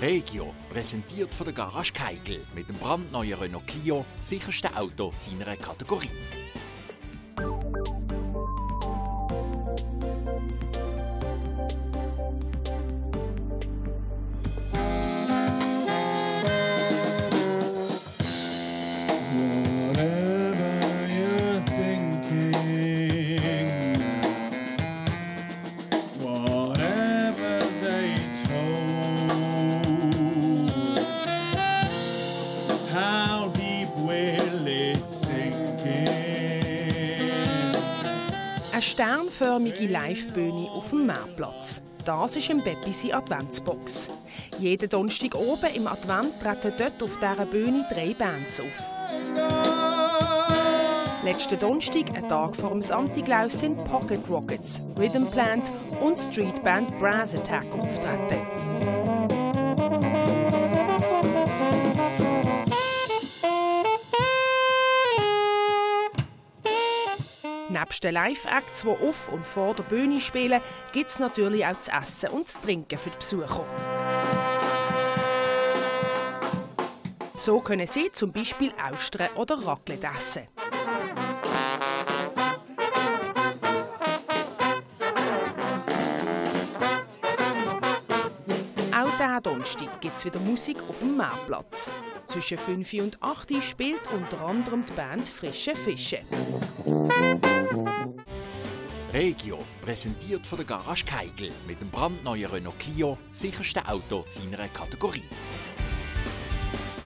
Regio, präsentiert von der Garage Keigel mit dem brandneuen Renault Clio, sicherste Auto seiner Kategorie. Eine sternförmige Livebühne auf dem Marktplatz. Das ist im Beppisi Adventsbox. Jeden Donnerstag oben im Advent treten dort auf dieser Bühne drei Bands auf. Letzten Donnerstag, einen Tag vor dem Samtiglaus, sind Pocket Rockets, Rhythm Plant und Streetband Brass Attack auftreten. Nebst den Live-Acts, die auf und vor der Bühne spielen, gibt es natürlich auch das Essen und das Trinken für die Besucher. So können sie zum Beispiel Austern oder Raclette essen. Auch diesen Donnerstag gibt es wieder Musik auf dem Marktplatz. Zwischen 5 und 8 Uhr spielt unter anderem die Band Frische Fische. Regio, präsentiert von der Garage Keigel mit dem brandneuen Renault Clio, sicherste Auto seiner Kategorie.